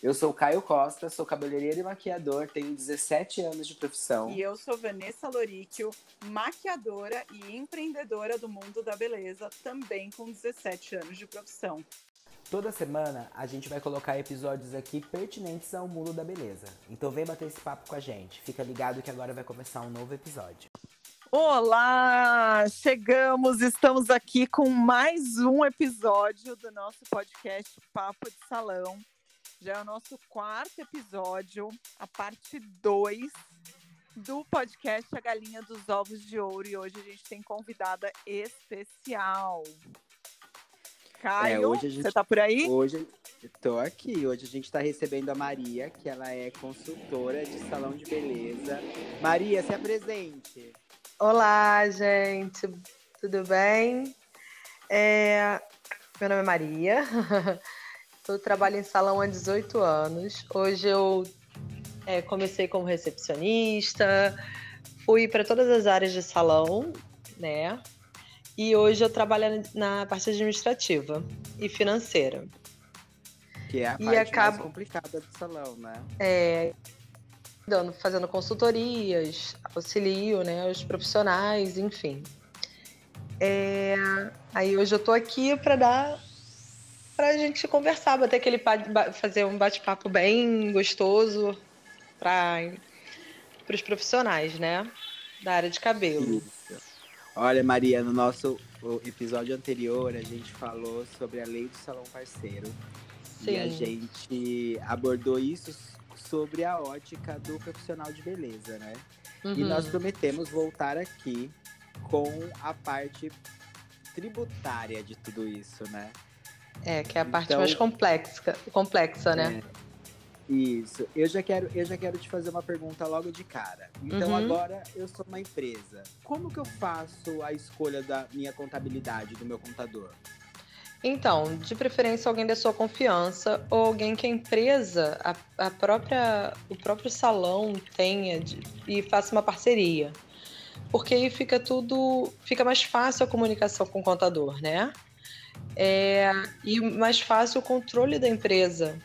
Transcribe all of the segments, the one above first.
Eu sou Caio Costa, sou cabeleireiro e maquiador, tenho 17 anos de profissão. E eu sou Vanessa Loríquio, maquiadora e empreendedora do mundo da beleza, também com 17 anos de profissão. Toda semana a gente vai colocar episódios aqui pertinentes ao mundo da beleza. Então vem bater esse papo com a gente. Fica ligado que agora vai começar um novo episódio. Olá! Chegamos, estamos aqui com mais um episódio do nosso podcast Papo de Salão. Já é o nosso quarto episódio, a parte 2 do podcast A Galinha dos Ovos de Ouro. E hoje a gente tem convidada especial. Caio, é, hoje gente, você tá por aí? Hoje estou aqui. Hoje a gente está recebendo a Maria, que ela é consultora de salão de beleza. Maria, se apresente. Olá, gente. Tudo bem? É... Meu nome é Maria. Eu trabalho em salão há 18 anos. Hoje eu é, comecei como recepcionista, fui para todas as áreas de salão, né? E hoje eu trabalho na parte administrativa e financeira. Que é a parte mais complicada do salão, né? É, dando, fazendo consultorias, auxilio, né, os profissionais, enfim. É, aí hoje eu tô aqui para dar para a gente conversar, bater aquele fazer um bate-papo bem gostoso para os profissionais, né? Da área de cabelo. Isso. Olha, Maria, no nosso episódio anterior a gente falou sobre a lei do salão parceiro. Sim. E a gente abordou isso sobre a ótica do profissional de beleza, né? Uhum. E nós prometemos voltar aqui com a parte tributária de tudo isso, né? É, que é a parte então, mais complexa, complexa, né? É, isso. Eu já quero, eu já quero te fazer uma pergunta logo de cara. Então uhum. agora eu sou uma empresa. Como que eu faço a escolha da minha contabilidade, do meu contador? Então, de preferência alguém da sua confiança ou alguém que a empresa, a, a própria, o próprio salão tenha de, e faça uma parceria. Porque aí fica tudo, fica mais fácil a comunicação com o contador, né? É, e mais fácil o controle da empresa,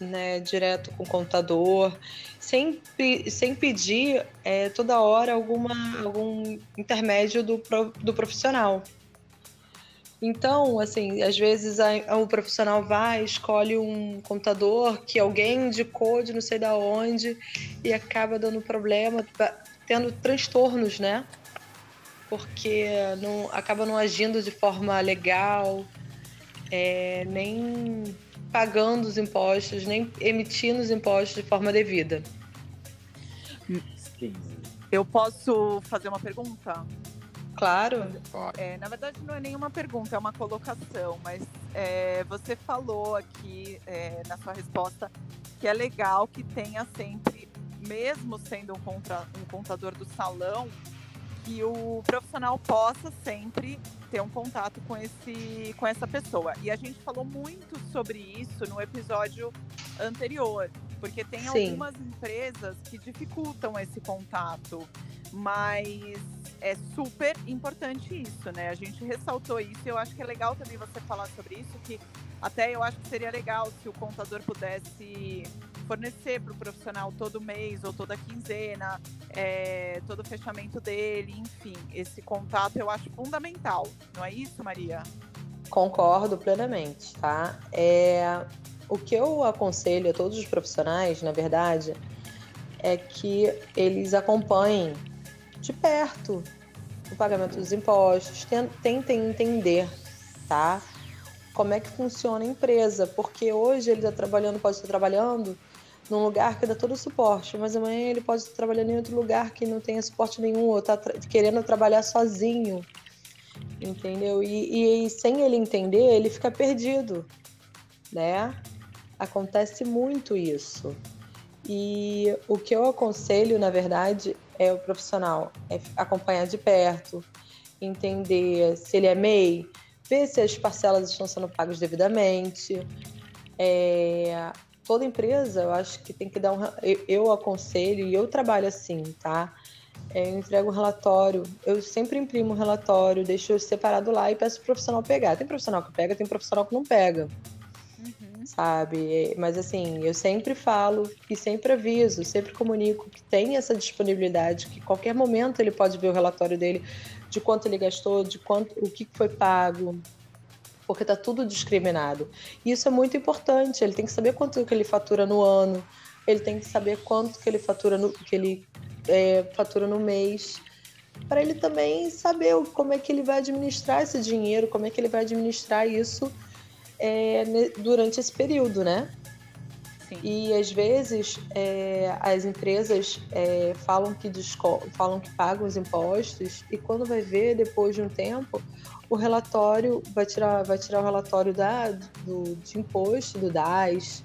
né, direto com o contador, sem, sem pedir é, toda hora alguma, algum intermédio do, do profissional. Então, assim, às vezes a, o profissional vai, escolhe um contador que alguém indicou de não sei da onde e acaba dando problema, tendo transtornos, né? Porque não, acaba não agindo de forma legal, é, nem pagando os impostos, nem emitindo os impostos de forma devida. Sim. Eu posso fazer uma pergunta? Claro. É, na verdade, não é nenhuma pergunta, é uma colocação, mas é, você falou aqui é, na sua resposta que é legal que tenha sempre, mesmo sendo um, contra, um contador do salão, que o profissional possa sempre ter um contato com, esse, com essa pessoa. E a gente falou muito sobre isso no episódio anterior, porque tem Sim. algumas empresas que dificultam esse contato, mas é super importante isso, né? A gente ressaltou isso e eu acho que é legal também você falar sobre isso, que até eu acho que seria legal se o contador pudesse fornecer para o profissional todo mês ou toda quinzena, é, todo o fechamento dele, enfim, esse contato eu acho fundamental, não é isso, Maria? Concordo plenamente, tá? É, o que eu aconselho a todos os profissionais, na verdade, é que eles acompanhem de perto o pagamento dos impostos, tentem entender, tá? Como é que funciona a empresa, porque hoje ele está trabalhando, pode estar trabalhando num lugar que dá todo o suporte, mas amanhã ele pode estar trabalhando em outro lugar que não tenha suporte nenhum, ou está tra querendo trabalhar sozinho, entendeu? E, e, sem ele entender, ele fica perdido, né? Acontece muito isso. E o que eu aconselho, na verdade, é o profissional é acompanhar de perto, entender se ele é MEI, ver se as parcelas estão sendo pagas devidamente, é, toda empresa, eu acho que tem que dar um. Eu, eu aconselho e eu trabalho assim, tá? É, eu entrego um relatório, eu sempre imprimo um relatório, deixo separado lá e peço pro profissional pegar. Tem profissional que pega, tem profissional que não pega. Uhum. sabe? Mas assim, eu sempre falo e sempre aviso, sempre comunico que tem essa disponibilidade, que qualquer momento ele pode ver o relatório dele de quanto ele gastou, de quanto o que foi pago, porque está tudo discriminado. E isso é muito importante. Ele tem que saber quanto que ele fatura no ano, ele tem que saber quanto que ele fatura no que ele é, fatura no mês, para ele também saber como é que ele vai administrar esse dinheiro, como é que ele vai administrar isso é, durante esse período, né? Sim. E às vezes é, as empresas é, falam, que falam que pagam os impostos e quando vai ver depois de um tempo o relatório vai tirar vai tirar o relatório da, do, de imposto do DAS,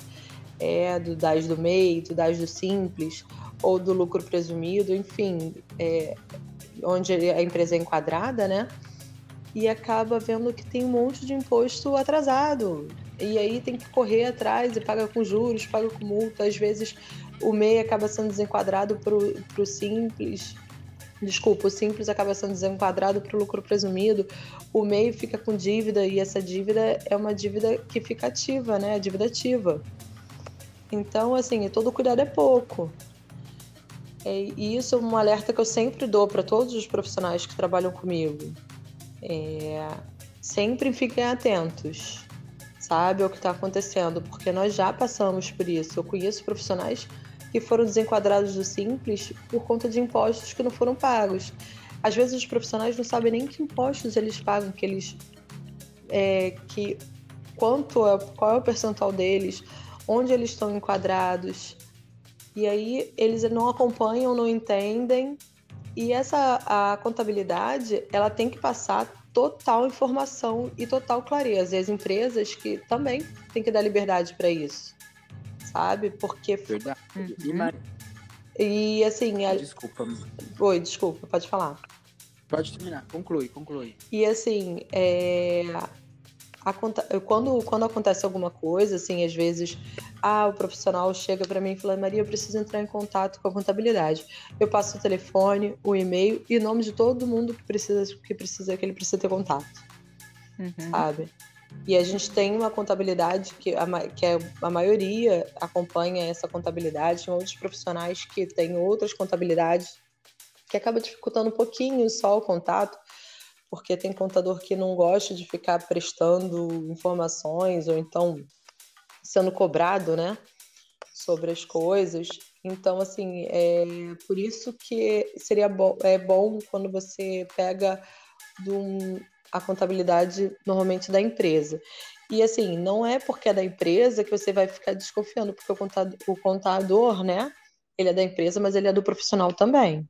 é, do DAS do MEI, do DAS do Simples ou do lucro presumido, enfim, é, onde a empresa é enquadrada, né? e acaba vendo que tem um monte de imposto atrasado. E aí tem que correr atrás e paga com juros, paga com multa. Às vezes o MEI acaba sendo desenquadrado para o simples. Desculpa, o simples acaba sendo desenquadrado para o lucro presumido. O MEI fica com dívida e essa dívida é uma dívida que fica ativa, né? A dívida ativa. Então, assim, todo cuidado é pouco. E isso é um alerta que eu sempre dou para todos os profissionais que trabalham comigo. É, sempre fiquem atentos, sabe, ao que está acontecendo, porque nós já passamos por isso. Eu conheço profissionais que foram desenquadrados do Simples por conta de impostos que não foram pagos. Às vezes os profissionais não sabem nem que impostos eles pagam, que eles é, que quanto é, qual é o percentual deles, onde eles estão enquadrados. E aí eles não acompanham, não entendem e essa a contabilidade, ela tem que passar total informação e total clareza. E as empresas que também têm que dar liberdade para isso, sabe? Porque verdade. Uhum. E assim, a... desculpa. Oi, desculpa, pode falar. Pode terminar, conclui, conclui. E assim, é quando, quando acontece alguma coisa, assim, às vezes, ah, o profissional chega para mim e fala, Maria, eu preciso entrar em contato com a contabilidade. Eu passo o telefone, o e-mail e o nome de todo mundo que precisa, que precisa, que ele precisa ter contato. Uhum. Sabe? E a gente tem uma contabilidade que a, que é, a maioria acompanha essa contabilidade, tem outros profissionais que têm outras contabilidades que acaba dificultando um pouquinho só o contato, porque tem contador que não gosta de ficar prestando informações ou então sendo cobrado, né, sobre as coisas. Então, assim, é por isso que seria bom, é bom quando você pega um, a contabilidade normalmente da empresa. E assim, não é porque é da empresa que você vai ficar desconfiando, porque o contador, o contador, né, ele é da empresa, mas ele é do profissional também.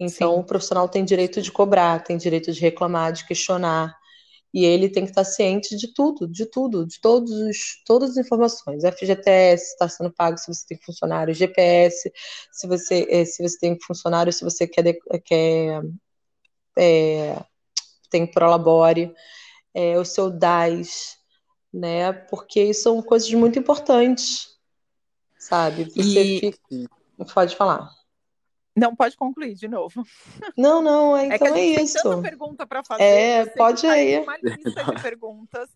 Então, Sim. o profissional tem direito de cobrar, tem direito de reclamar, de questionar. E ele tem que estar ciente de tudo, de tudo, de todos os, todas as informações. FGTS está sendo pago se você tem funcionário, GPS, se você, eh, se você tem funcionário, se você quer, quer é, tem Prolabore, é, o seu DAS, né? Porque são coisas muito importantes, sabe? Você e... fica... Pode falar. Não, pode concluir de novo. Não, não, é, então é, é isso. Tem tanta pergunta para fazer. É, pode ir. Uma lista de perguntas.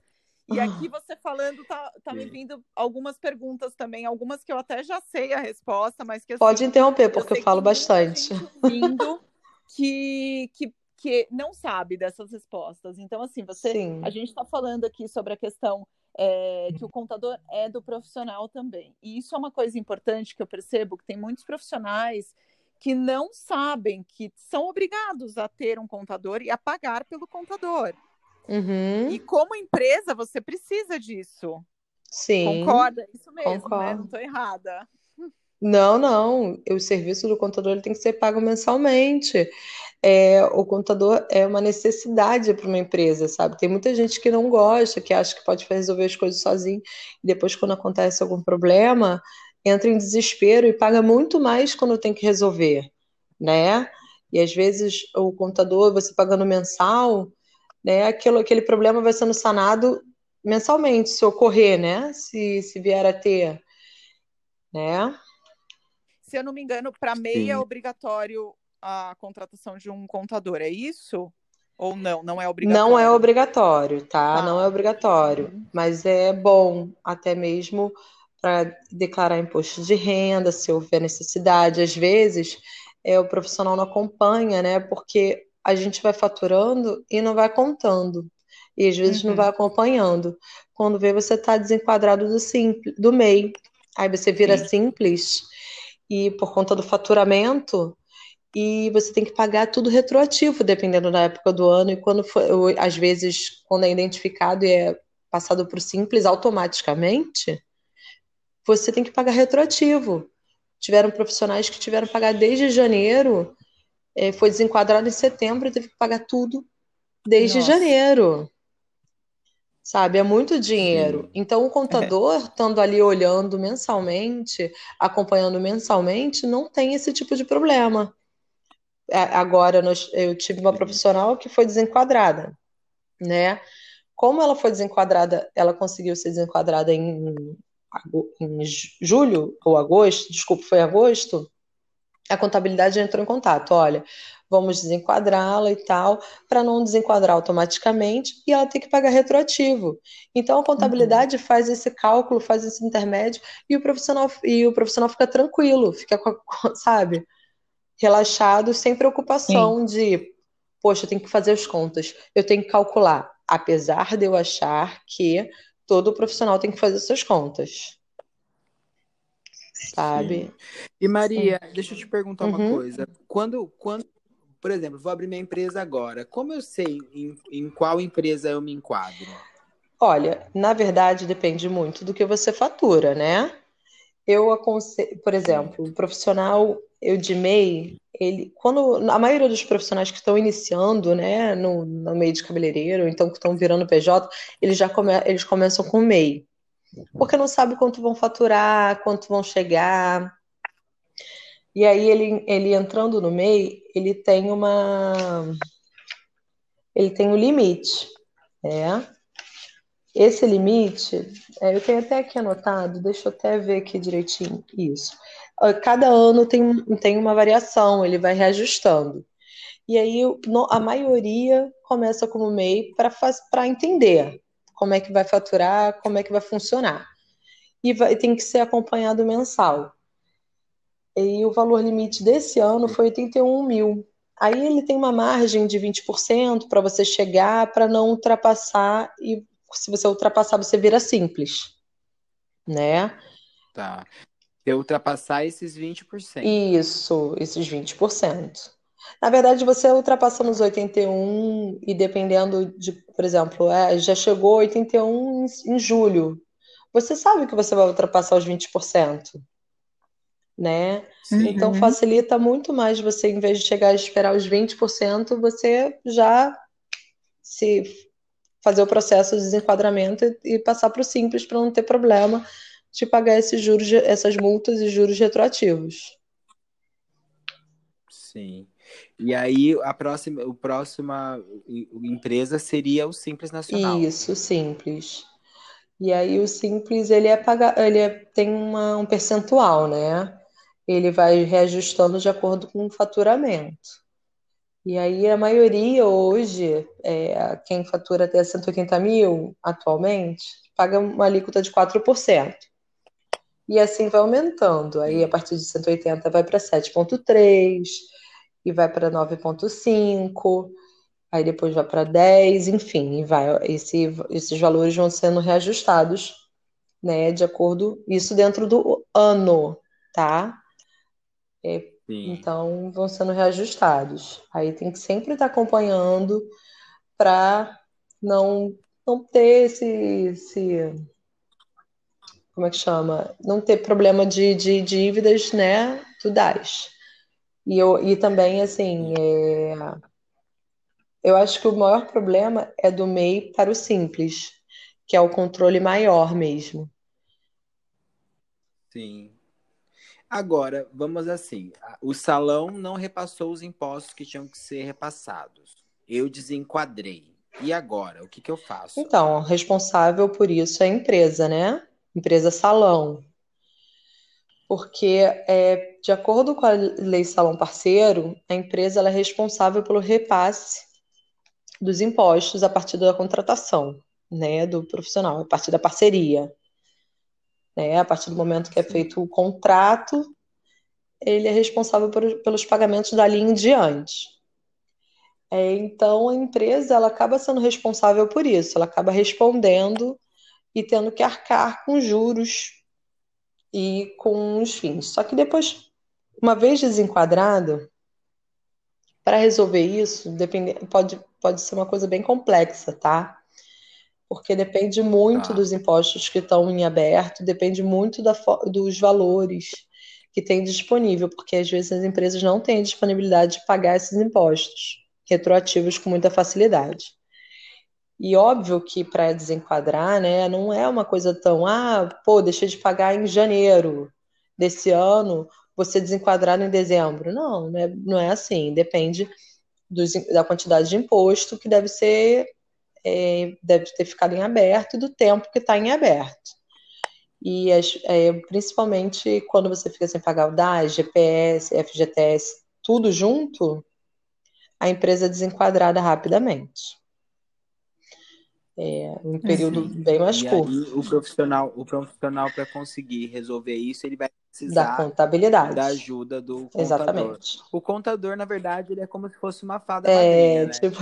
E aqui você falando, tá, tá me vindo algumas perguntas também, algumas que eu até já sei a resposta, mas que assim, Pode interromper, porque eu, eu falo bastante. Vindo que, que, que não sabe dessas respostas. Então, assim, você. Sim. A gente está falando aqui sobre a questão é, que o contador é do profissional também. E isso é uma coisa importante que eu percebo que tem muitos profissionais que não sabem que são obrigados a ter um contador e a pagar pelo contador. Uhum. E como empresa, você precisa disso. Sim. Concorda? Isso mesmo? Concordo. né? Não estou errada. Não, não. O serviço do contador ele tem que ser pago mensalmente. É, o contador é uma necessidade para uma empresa, sabe? Tem muita gente que não gosta, que acha que pode resolver as coisas sozinho, e depois, quando acontece algum problema, entra em desespero e paga muito mais quando tem que resolver, né? E às vezes o contador, você pagando mensal, né? Aquilo, aquele problema vai sendo sanado mensalmente, se ocorrer, né? Se, se vier a ter, né? Se eu não me engano, para MEI é obrigatório a contratação de um contador, é isso? Ou não, não é obrigatório? Não é obrigatório, tá? Ah. Não é obrigatório, uhum. mas é bom até mesmo para declarar imposto de renda, se houver necessidade. Às vezes, é, o profissional não acompanha, né? Porque a gente vai faturando e não vai contando. E às vezes uhum. não vai acompanhando. Quando vê, você está desenquadrado do simples, do MEI. Aí você vira Sim. simples e por conta do faturamento, e você tem que pagar tudo retroativo, dependendo da época do ano, e quando for, às vezes, quando é identificado e é passado para o simples automaticamente, você tem que pagar retroativo. Tiveram profissionais que tiveram que pagar desde janeiro, é, foi desenquadrado em setembro e teve que pagar tudo desde Nossa. janeiro. Sabe, é muito dinheiro. Então, o contador, é. estando ali olhando mensalmente, acompanhando mensalmente, não tem esse tipo de problema. É, agora, eu tive uma profissional que foi desenquadrada, né? Como ela foi desenquadrada, ela conseguiu ser desenquadrada em, em julho ou agosto, desculpa, foi agosto, a contabilidade entrou em contato. Olha, vamos desenquadrá-la e tal, para não desenquadrar automaticamente e ela tem que pagar retroativo. Então a contabilidade uhum. faz esse cálculo, faz esse intermédio e o profissional e o profissional fica tranquilo, fica sabe, relaxado, sem preocupação Sim. de, poxa, eu tenho que fazer as contas, eu tenho que calcular, apesar de eu achar que todo profissional tem que fazer suas contas sabe? Sim. E Maria, Sim. deixa eu te perguntar uhum. uma coisa. Quando, quando por exemplo, vou abrir minha empresa agora. Como eu sei em, em qual empresa eu me enquadro? Olha, na verdade depende muito do que você fatura, né? Eu aconselho, por exemplo, o profissional eu de MEI, ele, quando a maioria dos profissionais que estão iniciando, né, no, no meio de cabeleireiro, então que estão virando PJ, eles já come, eles começam com MEI, porque não sabe quanto vão faturar, quanto vão chegar, e aí ele, ele entrando no MEI, ele tem uma ele tem um limite, né? Esse limite, é, eu tenho até aqui anotado, deixa eu até ver aqui direitinho isso. Cada ano tem, tem uma variação, ele vai reajustando. E aí a maioria começa como MEI para entender como é que vai faturar, como é que vai funcionar. E vai, tem que ser acompanhado mensal. E o valor limite desse ano foi 81 mil. Aí ele tem uma margem de 20% para você chegar, para não ultrapassar, e se você ultrapassar, você vira simples. Né? Tá. Se ultrapassar esses 20%. Isso, esses 20%. Na verdade, você ultrapassando os 81 e dependendo de, por exemplo, é, já chegou 81 em, em julho. Você sabe que você vai ultrapassar os 20% né? Uhum. Então facilita muito mais você, em vez de chegar a esperar os 20%, você já se fazer o processo de desenquadramento e, passar para o simples para não ter problema de pagar esses juros, essas multas e juros retroativos. Sim. E aí a próxima, o próxima empresa seria o Simples Nacional. Isso, Simples. E aí o Simples ele é pagar, ele é, tem uma, um percentual, né? ele vai reajustando de acordo com o faturamento. E aí a maioria hoje, é, quem fatura até 180 mil atualmente, paga uma alíquota de 4%. E assim vai aumentando. Aí a partir de 180 vai para 7,3 e vai para 9,5, aí depois vai para 10, enfim, e vai, esse, esses valores vão sendo reajustados, né, de acordo, isso dentro do ano, tá? É, então, vão sendo reajustados. Aí tem que sempre estar acompanhando para não, não ter esse, esse. Como é que chama? Não ter problema de, de dívidas, né? Do DAS. E, eu, e também, assim, é, eu acho que o maior problema é do MEI para o Simples, que é o controle maior mesmo. Sim. Agora, vamos assim: o salão não repassou os impostos que tinham que ser repassados. Eu desenquadrei. E agora? O que, que eu faço? Então, responsável por isso é a empresa, né? Empresa salão. Porque, é, de acordo com a lei salão parceiro, a empresa é responsável pelo repasse dos impostos a partir da contratação, né, do profissional, a partir da parceria. Né, a partir do momento que é feito o contrato, ele é responsável por, pelos pagamentos dali em diante. É, então, a empresa ela acaba sendo responsável por isso, ela acaba respondendo e tendo que arcar com juros e com os fins. Só que depois, uma vez desenquadrado, para resolver isso, depende, pode, pode ser uma coisa bem complexa, tá? Porque depende muito tá. dos impostos que estão em aberto, depende muito da, dos valores que tem disponível, porque às vezes as empresas não têm disponibilidade de pagar esses impostos retroativos com muita facilidade. E óbvio que para desenquadrar, né, não é uma coisa tão, ah, pô, deixei de pagar em janeiro desse ano, você desenquadrar em dezembro. Não, né, não é assim. Depende dos, da quantidade de imposto que deve ser, é, deve ter ficado em aberto e do tempo que está em aberto. E as, é, principalmente quando você fica sem pagar o DAS, GPS, FGTS, tudo junto, a empresa é desenquadrada rapidamente. É um período bem mais e curto. Aí, o profissional, o profissional para conseguir resolver isso, ele vai precisar da contabilidade, da ajuda do contador. Exatamente. O contador, na verdade, ele é como se fosse uma fada é, madrinha, né? tipo...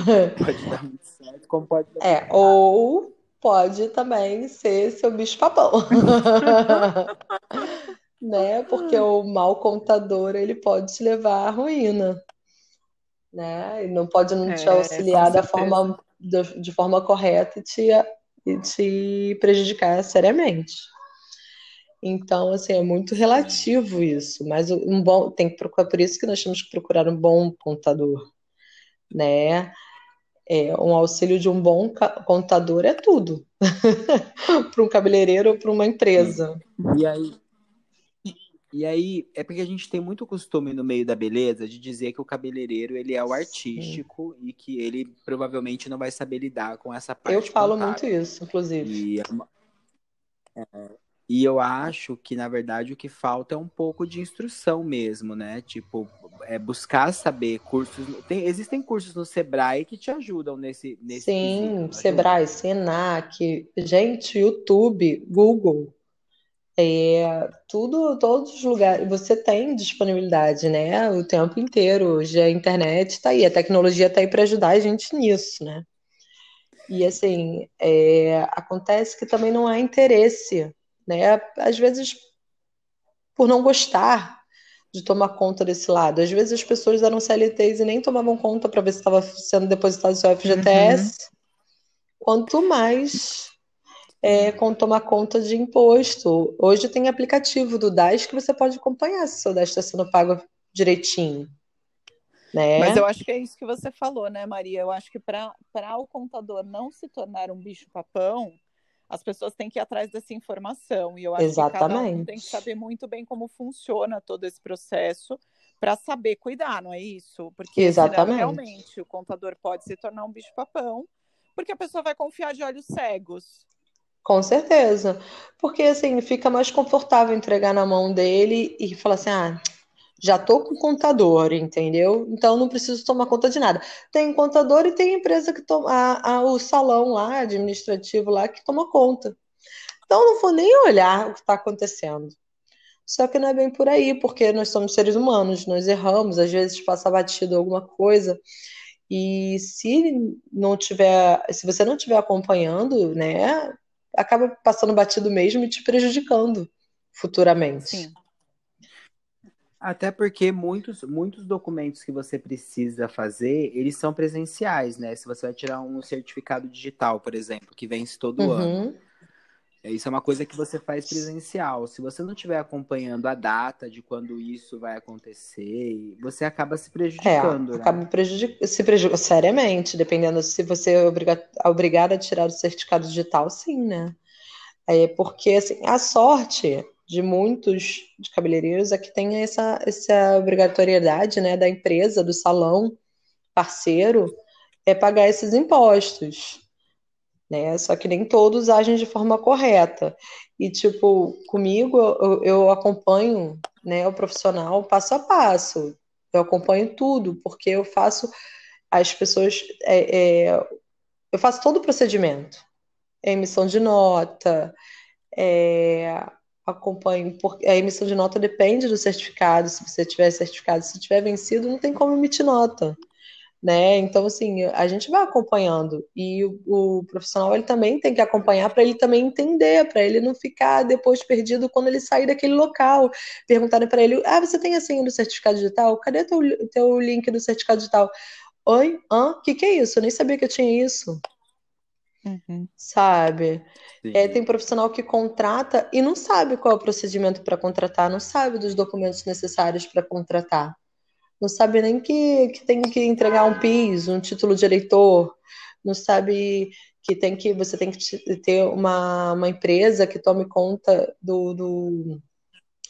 Pode dar muito certo, como pode dar É, ou pode também ser seu bicho papão. né? Porque o mau contador, ele pode te levar à ruína né? E não pode não te é, auxiliar da forma, de, forma correta e te, e te prejudicar seriamente. Então, assim, é muito relativo isso, mas um bom tem que procurar, por isso que nós temos que procurar um bom contador, né? É, um auxílio de um bom contador é tudo para um cabeleireiro ou para uma empresa. E aí, e aí, é porque a gente tem muito costume no meio da beleza de dizer que o cabeleireiro ele é o artístico Sim. e que ele provavelmente não vai saber lidar com essa parte. Eu falo contábil. muito isso, inclusive. E, é, é, e eu acho que, na verdade, o que falta é um pouco de instrução mesmo, né? Tipo, é buscar saber cursos. Tem, existem cursos no Sebrae que te ajudam nesse. nesse Sim, Sebrae, Senac, gente, YouTube, Google. É, tudo, todos os lugares, você tem disponibilidade, né? O tempo inteiro. Hoje a internet está aí, a tecnologia está aí para ajudar a gente nisso, né? E assim, é, acontece que também não há interesse, né? Às vezes, por não gostar de tomar conta desse lado. Às vezes as pessoas eram CLTs e nem tomavam conta para ver se estava sendo depositado seu FGTS. Uhum. Quanto mais é, com tomar conta de imposto. Hoje tem aplicativo do DAS que você pode acompanhar se o seu DAS está sendo pago direitinho. Né? Mas eu acho que é isso que você falou, né, Maria? Eu acho que para o contador não se tornar um bicho-papão, as pessoas têm que ir atrás dessa informação. E eu acho Exatamente. que cada um tem que saber muito bem como funciona todo esse processo para saber cuidar, não é isso? Porque Exatamente. Senão, realmente o contador pode se tornar um bicho-papão, porque a pessoa vai confiar de olhos cegos. Com certeza. Porque assim, fica mais confortável entregar na mão dele e falar assim: ah, já tô com contador, entendeu? Então não preciso tomar conta de nada. Tem contador e tem empresa que toma a, a, o salão lá, administrativo lá, que toma conta. Então não vou nem olhar o que está acontecendo. Só que não é bem por aí, porque nós somos seres humanos, nós erramos, às vezes passa batido alguma coisa. E se não tiver, se você não estiver acompanhando, né, acaba passando batido mesmo e te prejudicando futuramente. Sim. Até porque muitos, muitos documentos que você precisa fazer, eles são presenciais, né? Se você vai tirar um certificado digital, por exemplo, que vence todo uhum. ano. Isso é uma coisa que você faz presencial. Se você não estiver acompanhando a data de quando isso vai acontecer, você acaba se prejudicando. É, né? acaba prejudic... se prejudicando seriamente, dependendo se você é obriga... obrigado a tirar o certificado digital, sim, né? É porque assim, a sorte de muitos de cabeleireiros é que tem essa, essa obrigatoriedade né, da empresa, do salão parceiro, é pagar esses impostos né? Só que nem todos agem de forma correta. E, tipo, comigo, eu, eu acompanho né, o profissional passo a passo. Eu acompanho tudo, porque eu faço as pessoas. É, é, eu faço todo o procedimento. emissão de nota, é, acompanho, porque a emissão de nota depende do certificado. Se você tiver certificado, se tiver vencido, não tem como emitir nota né? Então, assim, a gente vai acompanhando e o, o profissional ele também tem que acompanhar para ele também entender, para ele não ficar depois perdido quando ele sair daquele local. Perguntarem para ele: ah, você tem a senha do certificado digital? Cadê teu, teu link do certificado digital? Oi? Hã? O que, que é isso? Eu nem sabia que eu tinha isso. Uhum. Sabe? É, tem profissional que contrata e não sabe qual é o procedimento para contratar, não sabe dos documentos necessários para contratar não sabe nem que, que tem que entregar um PIS, um título de eleitor, não sabe que tem que você tem que ter uma, uma empresa que tome conta do, do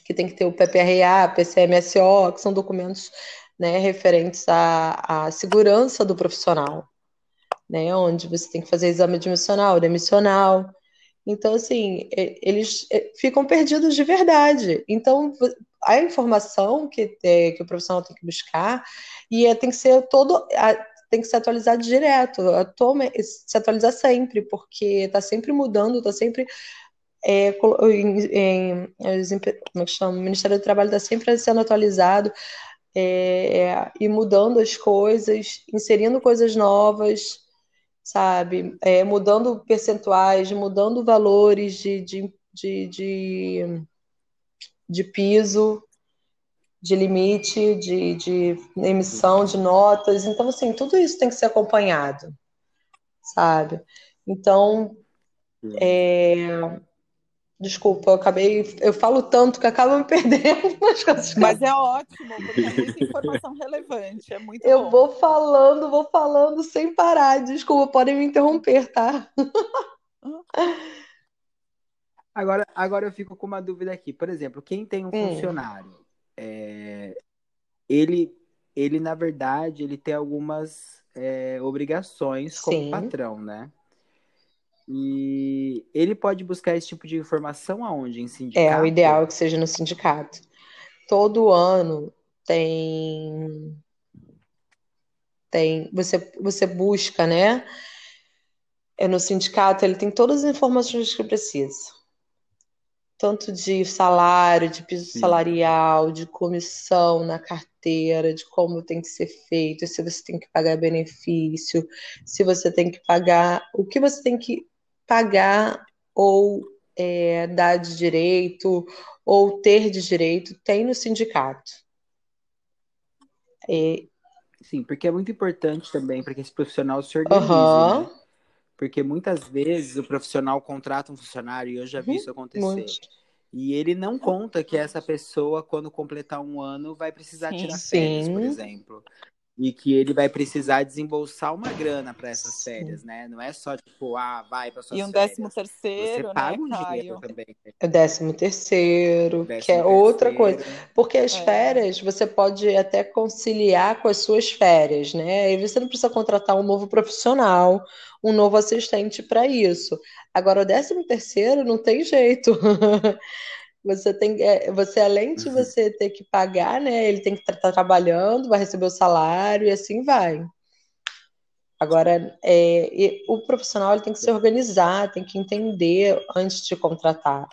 que tem que ter o PPRA, PCMSO, que são documentos né, referentes à, à segurança do profissional, né, onde você tem que fazer exame admissional, demissional. Então, assim, eles ficam perdidos de verdade. Então, a informação que, é, que o profissional tem que buscar e é, tem que ser todo tem que ser atualizado direto, se atualizar sempre, porque está sempre mudando, está sempre é, em, em, como é que chama? O Ministério do Trabalho está sempre sendo atualizado é, e mudando as coisas, inserindo coisas novas, sabe? É, mudando percentuais, mudando valores de, de, de, de de piso, de limite, de, de emissão de notas. Então, assim, tudo isso tem que ser acompanhado, sabe? Então, é... Desculpa, eu acabei. Eu falo tanto que acaba me perdendo nas coisas. Mas é ótimo, porque é muita informação relevante. É muito Eu bom. vou falando, vou falando sem parar. Desculpa, podem me interromper, tá? Agora, agora eu fico com uma dúvida aqui. Por exemplo, quem tem um hum. funcionário, é, ele, ele, na verdade, ele tem algumas é, obrigações como Sim. patrão, né? E ele pode buscar esse tipo de informação aonde? Em sindicato? É, o ideal é que seja no sindicato. Todo ano tem tem você você busca, né? É no sindicato, ele tem todas as informações que precisa tanto de salário, de piso Sim. salarial, de comissão na carteira, de como tem que ser feito, se você tem que pagar benefício, se você tem que pagar, o que você tem que pagar ou é, dar de direito ou ter de direito, tem no sindicato. É... Sim, porque é muito importante também para que esse profissional se organize, uhum. né? Porque muitas vezes o profissional contrata um funcionário, e eu já vi uhum, isso acontecer. Muito. E ele não conta que essa pessoa, quando completar um ano, vai precisar sim, tirar férias, sim. por exemplo e que ele vai precisar desembolsar uma grana para essas férias, né? Não é só tipo, ah, vai para suas férias. E um décimo terceiro, Você paga né, um dinheiro também. Né? O décimo terceiro, décimo que é terceiro. outra coisa. Porque as é. férias você pode até conciliar com as suas férias, né? E você não precisa contratar um novo profissional, um novo assistente para isso. Agora, o décimo terceiro não tem jeito. Você tem, é, você além de uhum. você ter que pagar, né? Ele tem que estar tá, tá trabalhando, vai receber o salário e assim vai. Agora, é, o profissional ele tem que se organizar, tem que entender antes de contratar.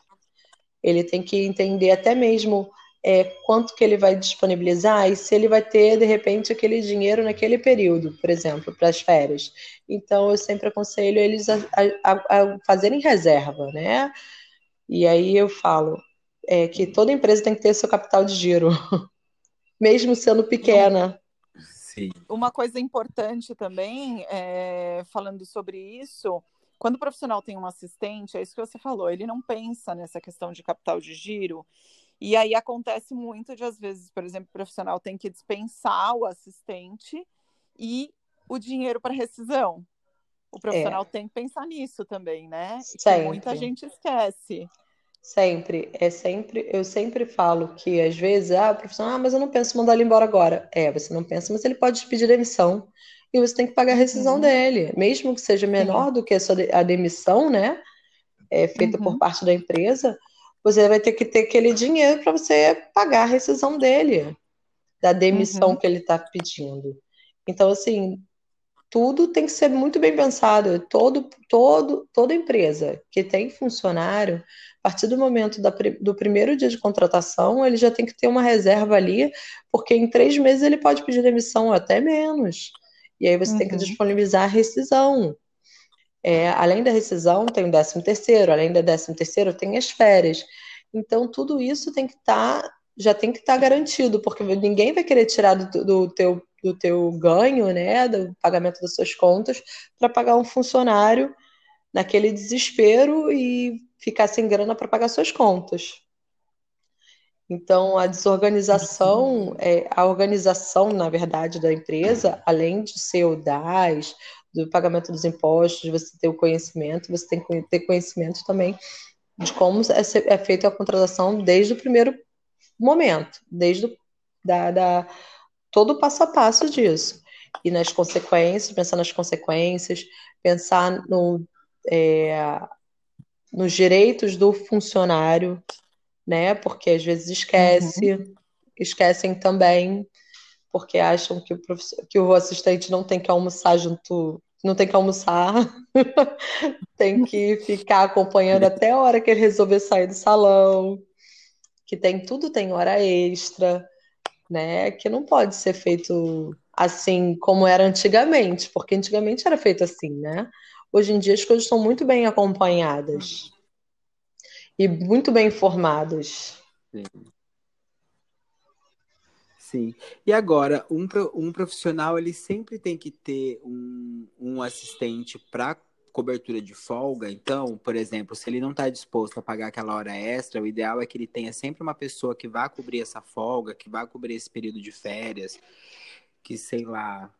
Ele tem que entender até mesmo é, quanto que ele vai disponibilizar e se ele vai ter, de repente, aquele dinheiro naquele período, por exemplo, para as férias. Então, eu sempre aconselho eles a, a, a fazerem reserva, né? E aí eu falo, é que toda empresa tem que ter seu capital de giro, mesmo sendo pequena. Sim. Uma coisa importante também, é, falando sobre isso, quando o profissional tem um assistente, é isso que você falou, ele não pensa nessa questão de capital de giro. E aí acontece muito de, às vezes, por exemplo, o profissional tem que dispensar o assistente e o dinheiro para rescisão. O profissional é. tem que pensar nisso também, né? Que muita gente esquece. Sempre, é sempre, eu sempre falo que às vezes, ah, o profissional, ah, mas eu não penso em mandar ele embora agora. É, você não pensa, mas ele pode pedir demissão e você tem que pagar a rescisão uhum. dele, mesmo que seja menor do que a, sua, a demissão, né? É, feita uhum. por parte da empresa, você vai ter que ter aquele dinheiro para você pagar a rescisão dele, da demissão uhum. que ele está pedindo. Então, assim, tudo tem que ser muito bem pensado. Todo, todo, toda empresa que tem funcionário, a partir do momento da, do primeiro dia de contratação, ele já tem que ter uma reserva ali, porque em três meses ele pode pedir demissão, até menos. E aí você uhum. tem que uhum. disponibilizar a rescisão. É, além da rescisão, tem o décimo terceiro, além da décimo terceiro, tem as férias. Então, tudo isso tem que estar, tá, já tem que estar tá garantido, porque ninguém vai querer tirar do, do, teu, do teu ganho, né, do pagamento das suas contas, para pagar um funcionário naquele desespero e ficar sem grana para pagar suas contas. Então, a desorganização, é, a organização, na verdade, da empresa, além de ser o DAS, do pagamento dos impostos, você ter o conhecimento, você tem que ter conhecimento também de como é, é feita a contratação desde o primeiro momento, desde o, da, da, todo o passo a passo disso. E nas consequências, pensar nas consequências, pensar no, é, nos direitos do funcionário, né? Porque às vezes esquece, uhum. esquecem também, porque acham que o, que o assistente não tem que almoçar junto, não tem que almoçar, tem que ficar acompanhando até a hora que ele resolver sair do salão, que tem tudo tem hora extra, né? Que não pode ser feito assim como era antigamente, porque antigamente era feito assim, né? Hoje em dia as coisas estão muito bem acompanhadas e muito bem informadas. Sim. Sim. E agora, um, um profissional ele sempre tem que ter um, um assistente para cobertura de folga. Então, por exemplo, se ele não está disposto a pagar aquela hora extra, o ideal é que ele tenha sempre uma pessoa que vá cobrir essa folga, que vá cobrir esse período de férias, que sei lá,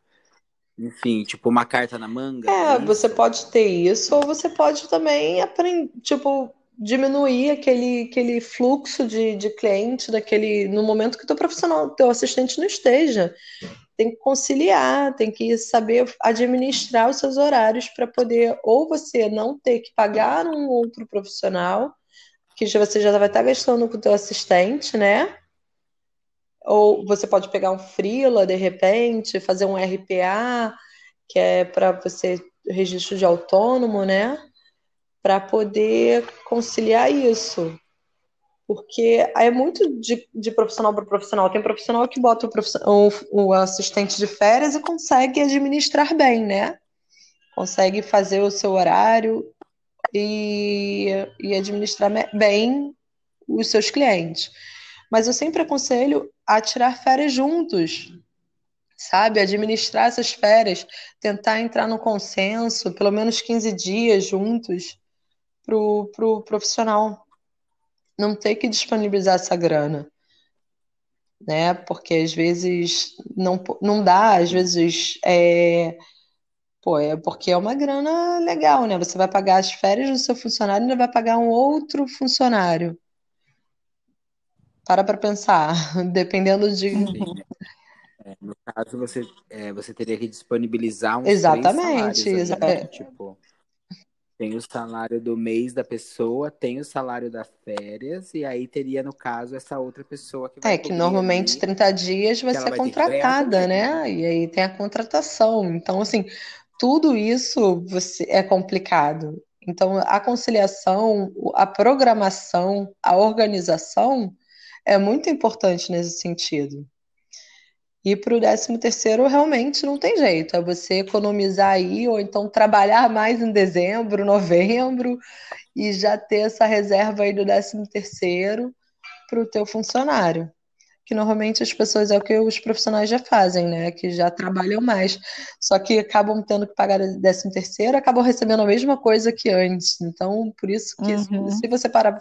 enfim, tipo uma carta na manga. É, né? você pode ter isso, ou você pode também aprender, tipo, diminuir aquele, aquele fluxo de, de cliente daquele no momento que o teu profissional, teu assistente não esteja. Tem que conciliar, tem que saber administrar os seus horários para poder ou você não ter que pagar um outro profissional, que você já vai estar gastando com o teu assistente, né? Ou você pode pegar um freela de repente, fazer um RPA, que é para você registro de autônomo, né? para poder conciliar isso. Porque é muito de, de profissional para profissional. Tem profissional que bota o, o, o assistente de férias e consegue administrar bem, né? Consegue fazer o seu horário e, e administrar bem os seus clientes. Mas eu sempre aconselho a tirar férias juntos, sabe? Administrar essas férias, tentar entrar no consenso, pelo menos 15 dias juntos, pro, pro profissional não ter que disponibilizar essa grana, né? Porque às vezes não, não dá, às vezes é, pô, é porque é uma grana legal, né? Você vai pagar as férias do seu funcionário e ainda vai pagar um outro funcionário. Para para pensar, dependendo de. É, no caso, você, é, você teria que disponibilizar um Exatamente. Aí, né? Tipo, tem o salário do mês da pessoa, tem o salário das férias, e aí teria, no caso, essa outra pessoa que vai É, que normalmente ali, 30 dias vai ser contratada, né? E aí tem a contratação. Então, assim, tudo isso você é complicado. Então, a conciliação, a programação, a organização é muito importante nesse sentido. E para o 13 terceiro realmente não tem jeito, é você economizar aí, ou então trabalhar mais em dezembro, novembro, e já ter essa reserva aí do 13 terceiro para o teu funcionário. Que normalmente as pessoas é o que os profissionais já fazem, né? Que já trabalham mais. Só que acabam tendo que pagar 13 terceiro, acabam recebendo a mesma coisa que antes. Então, por isso que uhum. se você parar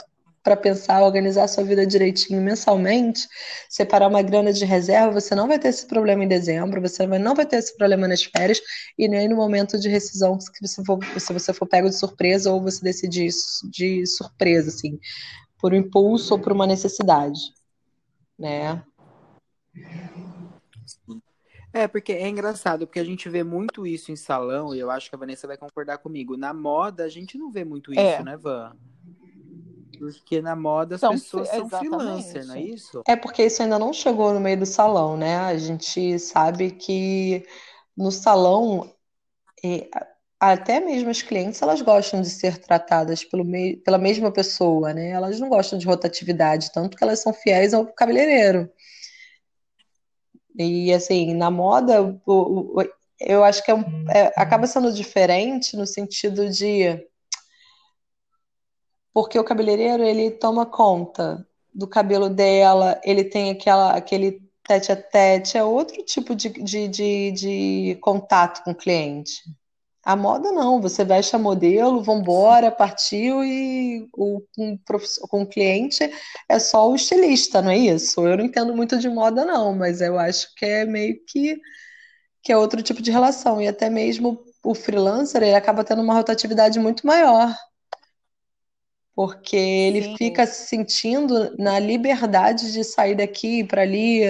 para pensar, organizar sua vida direitinho mensalmente, separar uma grana de reserva, você não vai ter esse problema em dezembro, você não vai ter esse problema nas férias e nem no momento de rescisão que você for, se você for pego de surpresa ou você decidir de surpresa, assim, por um impulso ou por uma necessidade, né? É, porque é engraçado, porque a gente vê muito isso em salão, e eu acho que a Vanessa vai concordar comigo. Na moda, a gente não vê muito isso, é. né, Van? Porque na moda as são, pessoas são freelancer, não é isso? É porque isso ainda não chegou no meio do salão, né? A gente sabe que no salão E até mesmo as clientes, elas gostam de ser tratadas pelo me pela mesma pessoa, né? Elas não gostam de rotatividade, tanto que elas são fiéis ao cabeleireiro. E assim, na moda, eu acho que é, um, é, acaba sendo diferente no sentido de porque o cabeleireiro ele toma conta do cabelo dela, ele tem aquela, aquele tete a tete, é outro tipo de, de, de, de contato com o cliente. A moda não, você veste a modelo, vambora, partiu e o, com, com o cliente é só o estilista, não é isso? Eu não entendo muito de moda não, mas eu acho que é meio que, que é outro tipo de relação. E até mesmo o freelancer, ele acaba tendo uma rotatividade muito maior, porque ele Sim. fica se sentindo na liberdade de sair daqui para ali,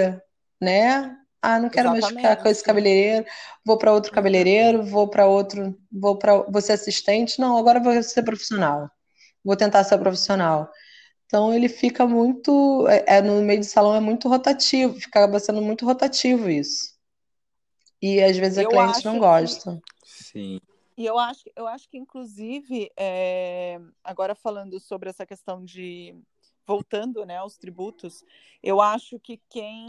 né? Ah, não quero Exatamente. mais ficar com esse cabeleireiro, vou para outro cabeleireiro, vou para outro, vou para você assistente. Não, agora vou ser profissional. Vou tentar ser profissional. Então ele fica muito, é, é no meio de salão é muito rotativo, fica sendo muito rotativo isso. E às vezes a cliente não gosta. Que... Sim. E eu acho, eu acho que, inclusive, é... agora falando sobre essa questão de voltando né, aos tributos, eu acho que quem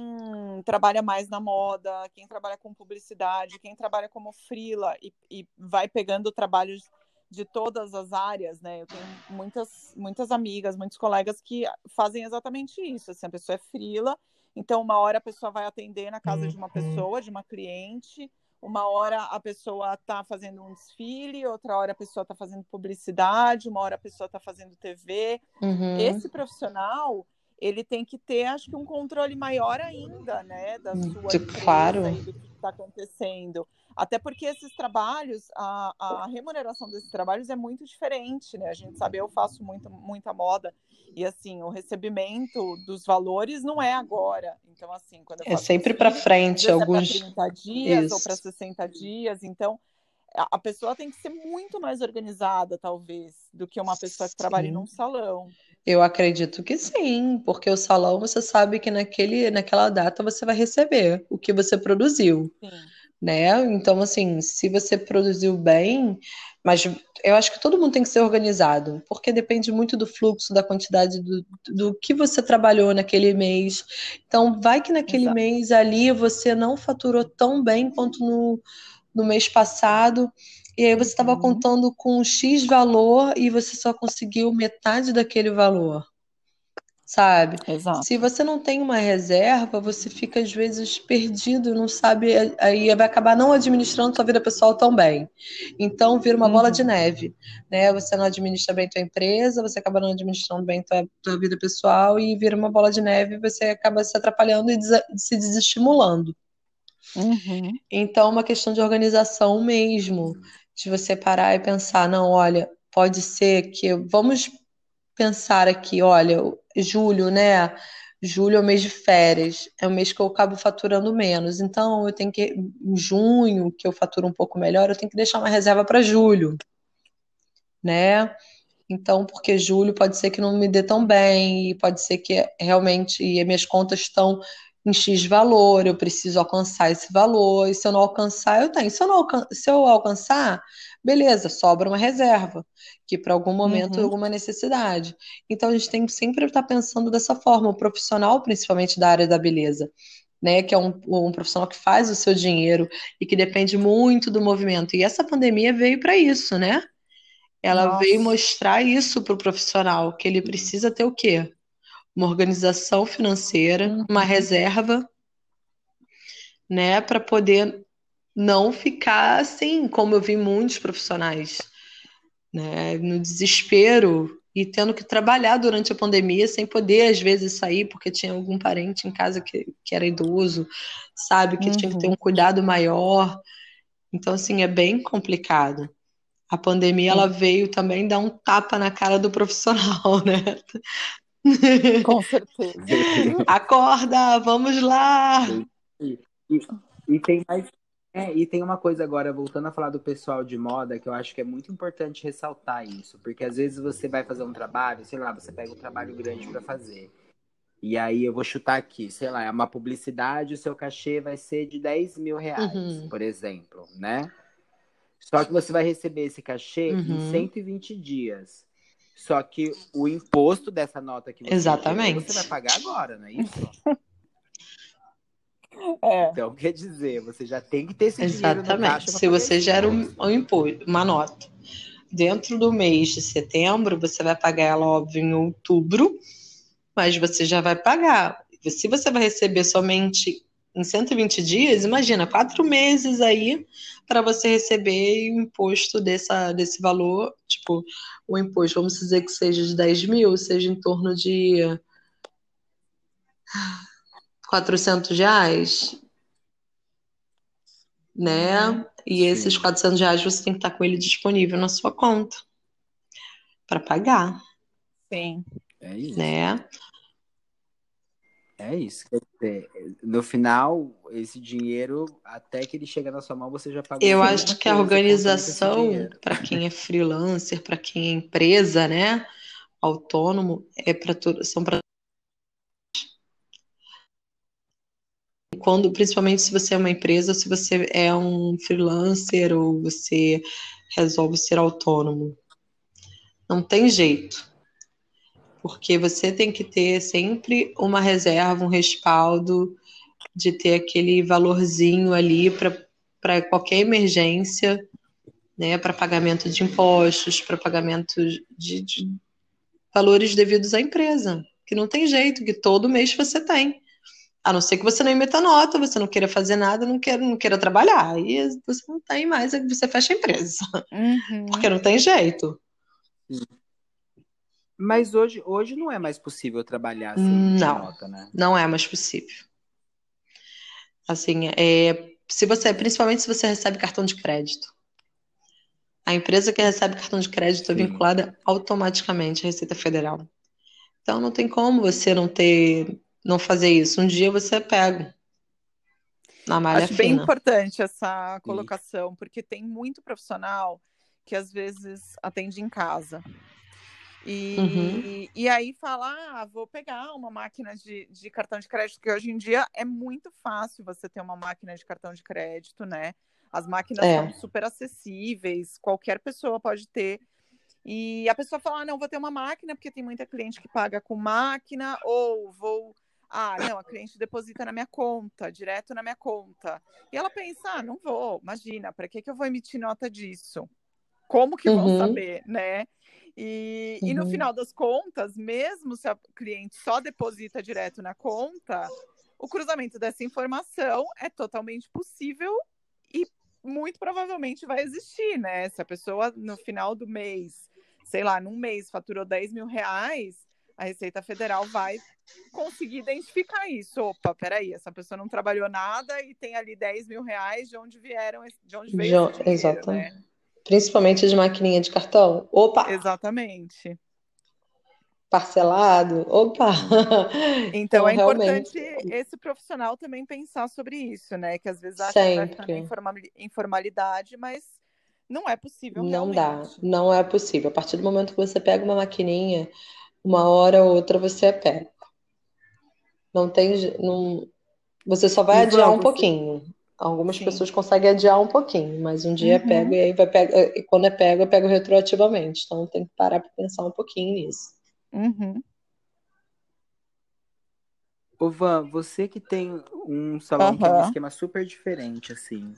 trabalha mais na moda, quem trabalha com publicidade, quem trabalha como freela e, e vai pegando trabalhos de todas as áreas, né? Eu tenho muitas, muitas amigas, muitos colegas que fazem exatamente isso. Assim, a pessoa é frila, então uma hora a pessoa vai atender na casa de uma uhum. pessoa, de uma cliente, uma hora a pessoa está fazendo um desfile, outra hora a pessoa está fazendo publicidade, uma hora a pessoa está fazendo TV. Uhum. Esse profissional ele tem que ter, acho que, um controle maior ainda, né, da hum, sua claro. do que está acontecendo. Até porque esses trabalhos, a, a remuneração desses trabalhos é muito diferente, né? A gente sabe, eu faço muito, muita moda e assim, o recebimento dos valores não é agora. Então, assim, quando É sempre para frente, alguns. É para 30 dias Isso. ou para 60 dias. Então, a pessoa tem que ser muito mais organizada, talvez, do que uma pessoa que sim. trabalha num salão. Eu acredito que sim, porque o salão você sabe que naquele, naquela data você vai receber o que você produziu. Sim né? Então, assim, se você produziu bem, mas eu acho que todo mundo tem que ser organizado, porque depende muito do fluxo, da quantidade do, do que você trabalhou naquele mês. Então, vai que naquele Exato. mês ali você não faturou tão bem quanto no, no mês passado, e aí você estava uhum. contando com um X valor e você só conseguiu metade daquele valor sabe? Exato. Se você não tem uma reserva, você fica às vezes perdido, não sabe, aí vai acabar não administrando sua vida pessoal tão bem. Então vira uma uhum. bola de uhum. neve, né? Você não administra bem tua empresa, você acaba não administrando bem tua, tua vida pessoal e vira uma bola de neve, você acaba se atrapalhando e des se desestimulando. Uhum. Então, é uma questão de organização mesmo, de você parar e pensar, não, olha, pode ser que vamos pensar aqui, olha, julho, né? Julho é o mês de férias, é o mês que eu acabo faturando menos. Então, eu tenho que, junho, que eu faturo um pouco melhor, eu tenho que deixar uma reserva para julho, né? Então, porque julho pode ser que não me dê tão bem, e pode ser que realmente e minhas contas estão em X valor, eu preciso alcançar esse valor, e se eu não alcançar, eu tenho. Se eu, não alcan se eu alcançar, beleza, sobra uma reserva, que para algum momento, uhum. alguma necessidade. Então a gente tem que sempre estar pensando dessa forma, o profissional, principalmente da área da beleza. Né, que é um, um profissional que faz o seu dinheiro e que depende muito do movimento. E essa pandemia veio para isso, né? Ela Nossa. veio mostrar isso para o profissional, que ele precisa ter o quê? Uma organização financeira, uhum. uma reserva, né, para poder não ficar assim, como eu vi muitos profissionais, né, no desespero e tendo que trabalhar durante a pandemia sem poder, às vezes, sair porque tinha algum parente em casa que, que era idoso, sabe, que uhum. tinha que ter um cuidado maior. Então, assim, é bem complicado. A pandemia, ela veio também dar um tapa na cara do profissional, né? Com certeza. Acorda, vamos lá! E, e, e, tem mais, é, e tem uma coisa agora, voltando a falar do pessoal de moda, que eu acho que é muito importante ressaltar isso, porque às vezes você vai fazer um trabalho, sei lá, você pega um trabalho grande para fazer. E aí eu vou chutar aqui, sei lá, é uma publicidade, o seu cachê vai ser de 10 mil reais, uhum. por exemplo, né? Só que você vai receber esse cachê Uhum. em 120 dias. Só que o imposto dessa nota que você Exatamente. gerou, você vai pagar agora, não é isso? É. Então, quer dizer, você já tem que ter esse dinheiro no Exatamente. Se você gera um, imposto. um imposto, uma nota dentro do mês de setembro, você vai pagar ela, óbvio, em outubro, mas você já vai pagar. Se você vai receber somente em 120 dias, imagina, quatro meses aí para você receber o imposto dessa, desse valor. Tipo, o imposto, vamos dizer que seja de 10 mil, seja em torno de 400 reais, né? E Sim. esses 400 reais você tem que estar com ele disponível na sua conta para pagar, Sim. É isso. né? É isso. Quer dizer, no final, esse dinheiro, até que ele chega na sua mão, você já pagou Eu acho que a organização, para quem é freelancer, para quem é empresa, né? Autônomo, é para tudo, são para quando, principalmente se você é uma empresa, se você é um freelancer ou você resolve ser autônomo. Não tem jeito. Porque você tem que ter sempre uma reserva, um respaldo de ter aquele valorzinho ali para qualquer emergência, né? Para pagamento de impostos, para pagamento de, de valores devidos à empresa. Que não tem jeito, que todo mês você tem. A não ser que você não emita nota, você não queira fazer nada, não queira, não queira trabalhar. Aí você não tem mais, aí você fecha a empresa. Uhum. Porque não tem jeito. Mas hoje, hoje não é mais possível trabalhar sem Não. nota, né? Não é mais possível. Assim, é, se você, principalmente se você recebe cartão de crédito. A empresa que recebe cartão de crédito é vinculada automaticamente à Receita Federal. Então não tem como você não ter, não fazer isso. Um dia você é pego na malha Acho bem fina. importante essa colocação, porque tem muito profissional que às vezes atende em casa. E, Uhum. e aí fala, ah, vou pegar uma máquina de, de cartão de crédito, que hoje em dia é muito fácil você ter uma máquina de cartão de crédito, né? As máquinas É. são super acessíveis, qualquer pessoa pode ter. E a pessoa fala, ah, não, vou ter uma máquina, porque tem muita cliente que paga com máquina, ou vou. Ah, não, a cliente deposita na minha conta, direto na minha conta. E ela pensa, ah, não vou, imagina, para que, que eu vou emitir nota disso? Como que vão Uhum. saber, né? E, e no Uhum. final das contas, mesmo se a cliente só deposita direto na conta, o cruzamento dessa informação é totalmente possível e muito provavelmente vai existir, né? Se a pessoa no final do mês, sei lá, num mês faturou 10 mil reais, a Receita Federal vai conseguir identificar isso. Opa, peraí, essa pessoa não trabalhou nada e tem ali 10 mil reais, de onde vieram, de onde veio esse dinheiro, exatamente. né? Principalmente de maquininha de cartão. Opa, Exatamente. parcelado. Opa. Então, é realmente, importante esse profissional também pensar sobre isso, né? Que às vezes acha que sempre. informali- informalidade, mas não é possível Não dá, realmente. não é possível. A partir do momento que você pega uma maquininha, uma hora ou outra você é pego. Não tem, não, você só vai adiar um você- pouquinho. Algumas Sim. pessoas conseguem adiar um pouquinho, mas um dia é Uhum. pego e aí vai pegar, e quando é pego, é pego retroativamente. Então tem que parar para pensar um pouquinho nisso. Uhum. Ô, Van, você que tem um salão que é um esquema super diferente, assim.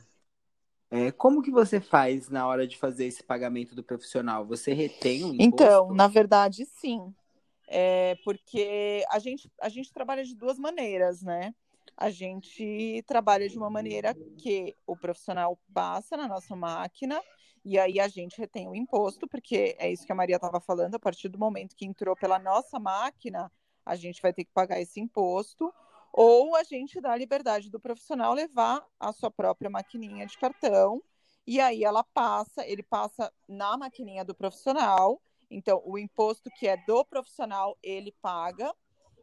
é, como que você faz na hora de fazer esse pagamento do profissional? Você retém o Então, imposto? na verdade, sim. É porque a gente, a gente trabalha de duas maneiras, né? A gente trabalha de uma maneira que o profissional passa na nossa máquina e aí a gente retém o imposto, porque é isso que a Maria estava falando, a partir do momento que entrou pela nossa máquina, a gente vai ter que pagar esse imposto, ou a gente dá a liberdade do profissional levar a sua própria maquininha de cartão, e aí ela passa, ele passa na maquininha do profissional, então o imposto que é do profissional, ele paga,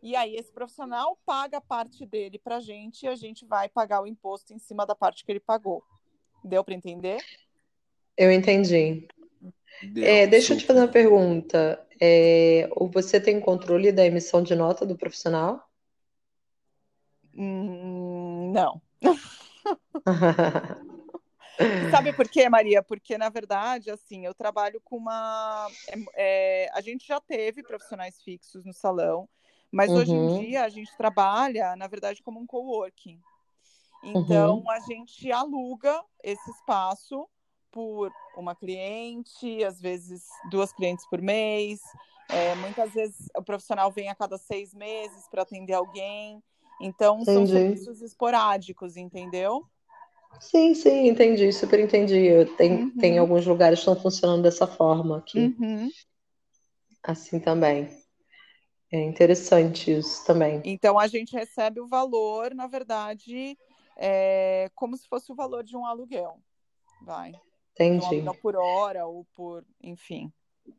e aí esse profissional paga a parte dele para a gente e a gente vai pagar o imposto em cima da parte que ele pagou. Deu para entender? Eu entendi. É, deixa eu te fazer uma pergunta. É, você tem controle da emissão de nota do profissional? Hum, não. Sabe por quê, Maria? Porque, na verdade, assim, eu trabalho com uma. É, é, a gente já teve profissionais fixos no salão, mas uhum. hoje em uhum. dia a gente trabalha, na verdade, como um coworking. Então, uhum. a gente aluga esse espaço por uma cliente, às vezes duas clientes por mês. É, muitas vezes o profissional vem a cada seis meses para atender alguém. Então, Entendi. são serviços esporádicos, entendeu? Sim, sim, entendi, super entendi. Tem, uhum. tem alguns lugares que estão funcionando dessa forma aqui. Uhum. Assim também. É interessante isso também. Então a gente recebe o valor, na verdade, é, como se fosse o valor de um aluguel. Vai. Entendi. Um por hora ou por, enfim.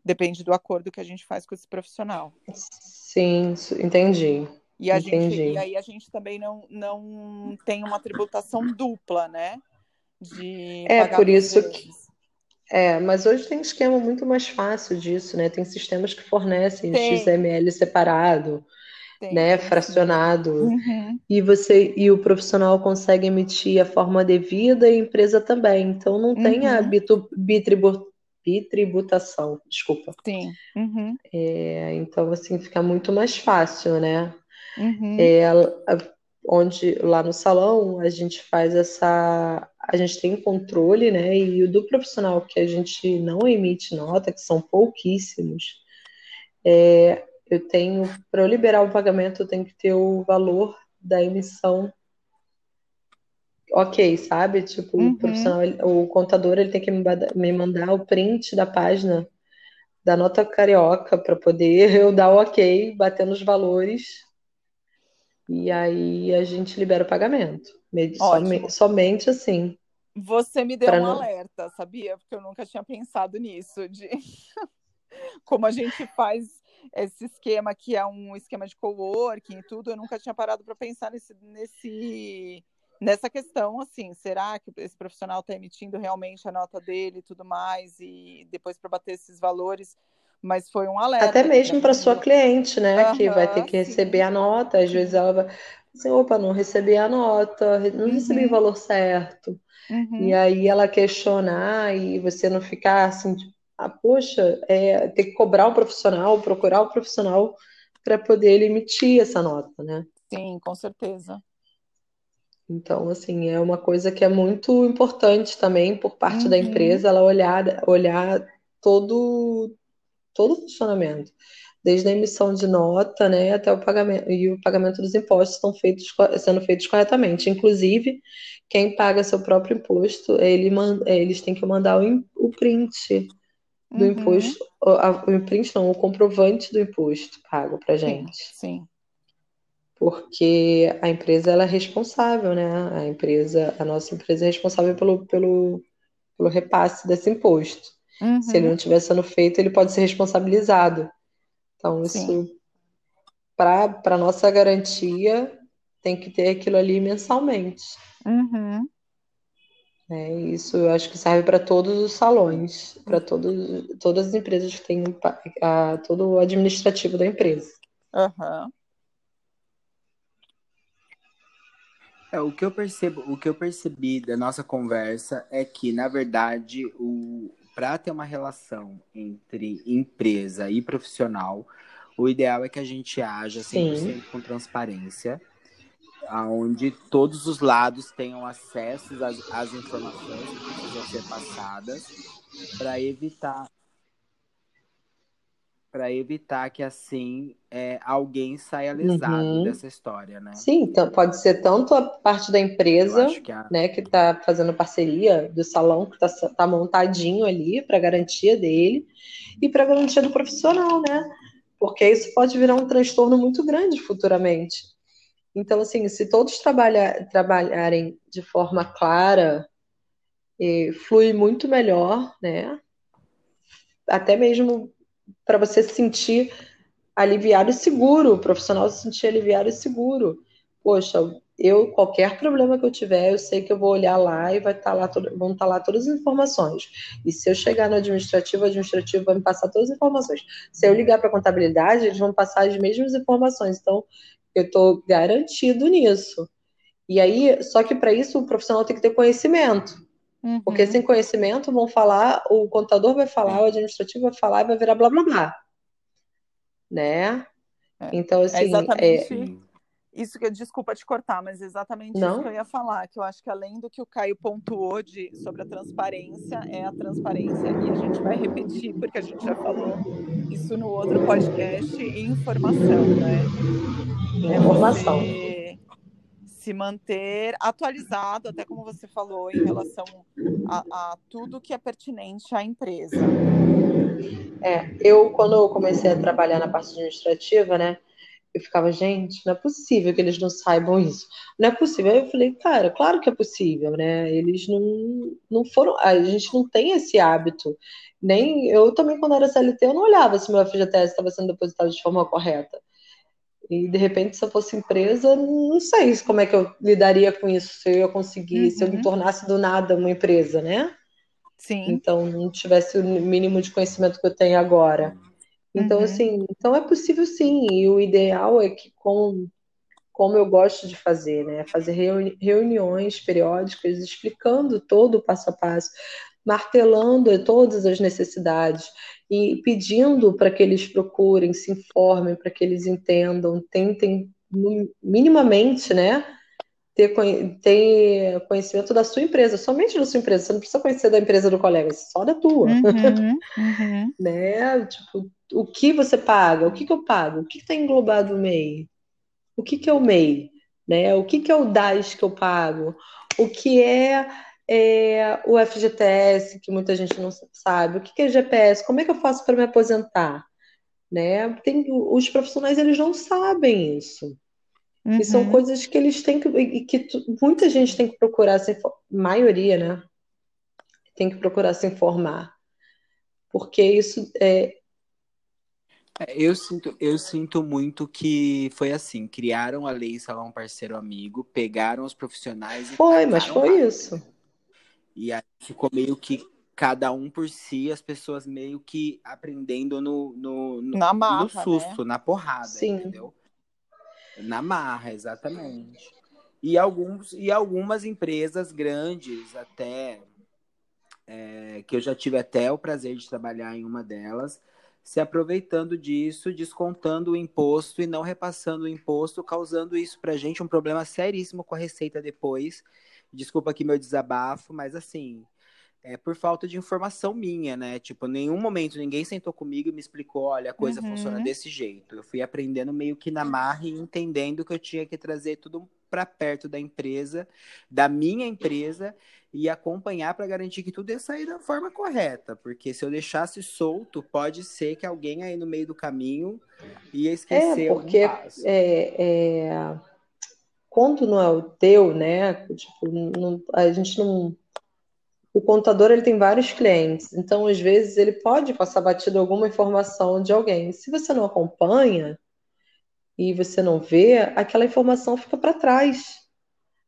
Depende do acordo que a gente faz com esse profissional. Sim, entendi. E, a Entendi. gente, e aí a gente também não, não tem uma tributação dupla, né? De é por isso que. É, mas hoje tem esquema muito mais fácil disso, né? Tem sistemas que fornecem tem. XML separado, tem, né? Tem, fracionado. Uhum. E você e o profissional consegue emitir a forma devida e a empresa também. Então não tem uhum. a bitribu, bitributação, desculpa. Sim. Uhum. É, então assim fica muito mais fácil, né? Uhum. É, onde lá no salão a gente faz essa. A gente tem controle, né? E o do profissional que a gente não emite nota, que são pouquíssimos, é, eu tenho, para eu liberar o pagamento, eu tenho que ter o valor da emissão ok, sabe? Tipo, uhum. o profissional, o contador, ele tem que me mandar o print da página da nota carioca para poder eu dar o ok, bater nos valores e aí a gente libera o pagamento. Somente, somente assim. Você me deu um não... alerta, sabia? Porque eu nunca tinha pensado nisso, de como a gente faz esse esquema que é um esquema de coworking e tudo, eu nunca tinha parado para pensar nesse, nesse, nessa questão, assim, será que esse profissional está emitindo realmente a nota dele e tudo mais, e depois para bater esses valores mas foi um alerta. Até mesmo para sua cliente, né? Uhum, que vai ter que receber sim. a nota. Às vezes ela vai assim, opa, não recebi a nota, não uhum. recebi o valor certo. Uhum. E aí ela questionar e você não ficar assim, tipo, ah, poxa, é, ter que cobrar o profissional, procurar o profissional para poder ele emitir essa nota, né? Sim, com certeza. Então, assim, é uma coisa que é muito importante também por parte uhum. da empresa, ela olhar, olhar todo, todo o funcionamento, desde a emissão de nota, né, até o pagamento e o pagamento dos impostos estão feitos sendo feitos corretamente. Inclusive, quem paga seu próprio imposto, ele eles têm que mandar o, o print do uhum. imposto, o, o print não, o comprovante do imposto pago para gente. Sim, sim. Porque a empresa ela é responsável, né? A empresa, a nossa empresa é responsável pelo, pelo, pelo repasse desse imposto. Uhum. Se ele uhum. não estiver sendo feito, ele pode ser responsabilizado. Então, isso, para nossa garantia, tem que ter aquilo ali mensalmente. Uhum. É, isso eu acho que serve para todos os salões, para todas as empresas que têm a, todo o administrativo da empresa. Uhum. É, o que eu percebo, o que eu percebi da nossa conversa é que, na verdade, o, para ter uma relação entre empresa e profissional, o ideal é que a gente haja 100% Sim. com transparência, onde todos os lados tenham acesso às, às informações que precisam ser passadas para evitar para evitar que assim é, alguém saia lesado uhum. dessa história, né? Sim, então pode ser tanto a parte da empresa, que a... né, que está fazendo parceria do salão que está tá montadinho ali para garantia dele e para garantia do profissional, né? Porque isso pode virar um transtorno muito grande futuramente. Então, assim, se todos trabalhar, trabalharem de forma clara, flui muito melhor, né? Até mesmo para você se sentir aliviado e seguro, o profissional se sentir aliviado e seguro. Poxa, eu qualquer problema que eu tiver, eu sei que eu vou olhar lá e vai estar tá lá vão estar tá lá todas as informações. E se eu chegar no administrativo, o administrativo vai me passar todas as informações. Se eu ligar para a contabilidade, eles vão passar as mesmas informações. Então, eu estou garantido nisso. E aí, só que para isso o profissional tem que ter conhecimento. Uhum. Porque sem conhecimento vão falar, o contador vai falar, o administrativo vai falar e vai virar blá blá blá. Né? É. Então, assim. É exatamente é... isso que desculpa te cortar, mas exatamente Não? isso que eu ia falar, que eu acho que além do que o Caio pontuou de, sobre a transparência, é a transparência, e a gente vai repetir, porque a gente já falou isso no outro podcast, informação, né? É informação. Você se manter atualizado, até como você falou, em relação a, a, tudo que é pertinente à empresa. É, eu quando eu comecei a trabalhar na parte administrativa, né, eu ficava, gente, não é possível que eles não saibam isso. Não é possível. Aí eu falei, cara, claro que é possível, né? Eles não, não foram. A gente não tem esse hábito. Nem eu também, quando era CLT, eu não olhava se meu FGTS estava sendo depositado de forma correta. E de repente, se eu fosse empresa, não sei como é que eu lidaria com isso, se eu ia conseguir, uhum. se eu me uhum. tornasse do nada uma empresa, né? Sim. Então, não tivesse o mínimo de conhecimento que eu tenho agora. Então, uhum. assim, então é possível sim. E o ideal é que, como, como eu gosto de fazer, né? Fazer reuni reuniões periódicas explicando todo o passo a passo, martelando todas as necessidades e pedindo para que eles procurem, se informem, para que eles entendam, tentem minimamente, né, ter, ter conhecimento da sua empresa, somente da sua empresa. Você não precisa conhecer da empresa do colega, só da tua, uhum, uhum. né? Tipo, o que você paga? O que, que eu pago? O que está englobado no MEI? O que, que é o MEI? Né? O que, que é o DAS que eu pago? O que é é, o FGTS, que muita gente não sabe, o que é GPS, como é que eu faço para me aposentar? Né? Tem, os profissionais eles não sabem isso. Uhum. E são uhum. coisas que eles têm que. E que muita gente tem que procurar se maioria, né? Tem que procurar se informar. Porque isso é. é eu sinto, eu sinto muito que foi assim: criaram a lei Salão Parceiro Amigo, pegaram os profissionais e. Foi, mas foi lá. isso. E aí ficou meio que cada um por si, as pessoas meio que aprendendo no, no, no, na marra, no susto, né? na porrada, Sim. entendeu? Na marra, exatamente. E, alguns, e algumas empresas grandes, até é, que eu já tive até o prazer de trabalhar em uma delas, se aproveitando disso, descontando o imposto e não repassando o imposto, causando isso para a gente um problema seríssimo com a Receita depois, Desculpa aqui meu desabafo, mas assim, é por falta de informação minha, né? Tipo, em nenhum momento ninguém sentou comigo e me explicou, olha, a coisa uhum. funciona desse jeito. Eu fui aprendendo meio que na marra e entendendo que eu tinha que trazer tudo para perto da empresa, da minha empresa e acompanhar para garantir que tudo ia sair da forma correta, porque se eu deixasse solto, pode ser que alguém aí no meio do caminho ia esquecer é, porque é, é quando não é o teu, né? Tipo, não, a gente não. O contador ele tem vários clientes, então às vezes ele pode passar batido alguma informação de alguém. Se você não acompanha e você não vê, aquela informação fica para trás.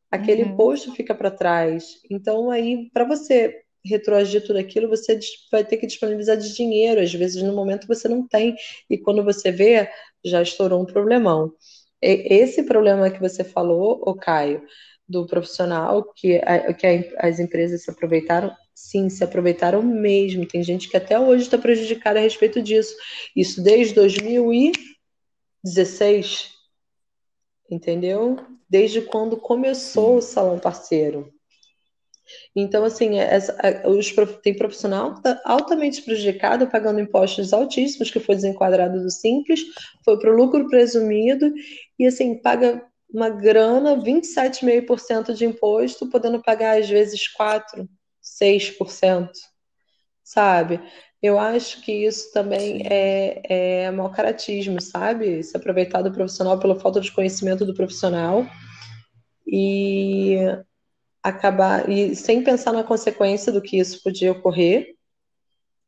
Aquele uhum. post fica para trás. Então aí para você retroagir tudo aquilo, você vai ter que disponibilizar de dinheiro, às vezes no momento você não tem, e quando você vê, já estourou um problemão esse problema que você falou, o Caio, do profissional, que, a, que a, as empresas se aproveitaram, sim, se aproveitaram mesmo. Tem gente que até hoje está prejudicada a respeito disso. Isso desde 2016, entendeu? Desde quando começou o Salão Parceiro. Então, assim, é, essa, os, tem profissional que está altamente prejudicado, pagando impostos altíssimos, que foi desenquadrado do Simples, foi para o lucro presumido, e assim, paga uma grana, 27,5% de imposto, podendo pagar às vezes 4%, 6%, sabe? Eu acho que isso também é, é mau caratismo, sabe? Se aproveitar do profissional pela falta de conhecimento do profissional. E acabar e sem pensar na consequência do que isso podia ocorrer,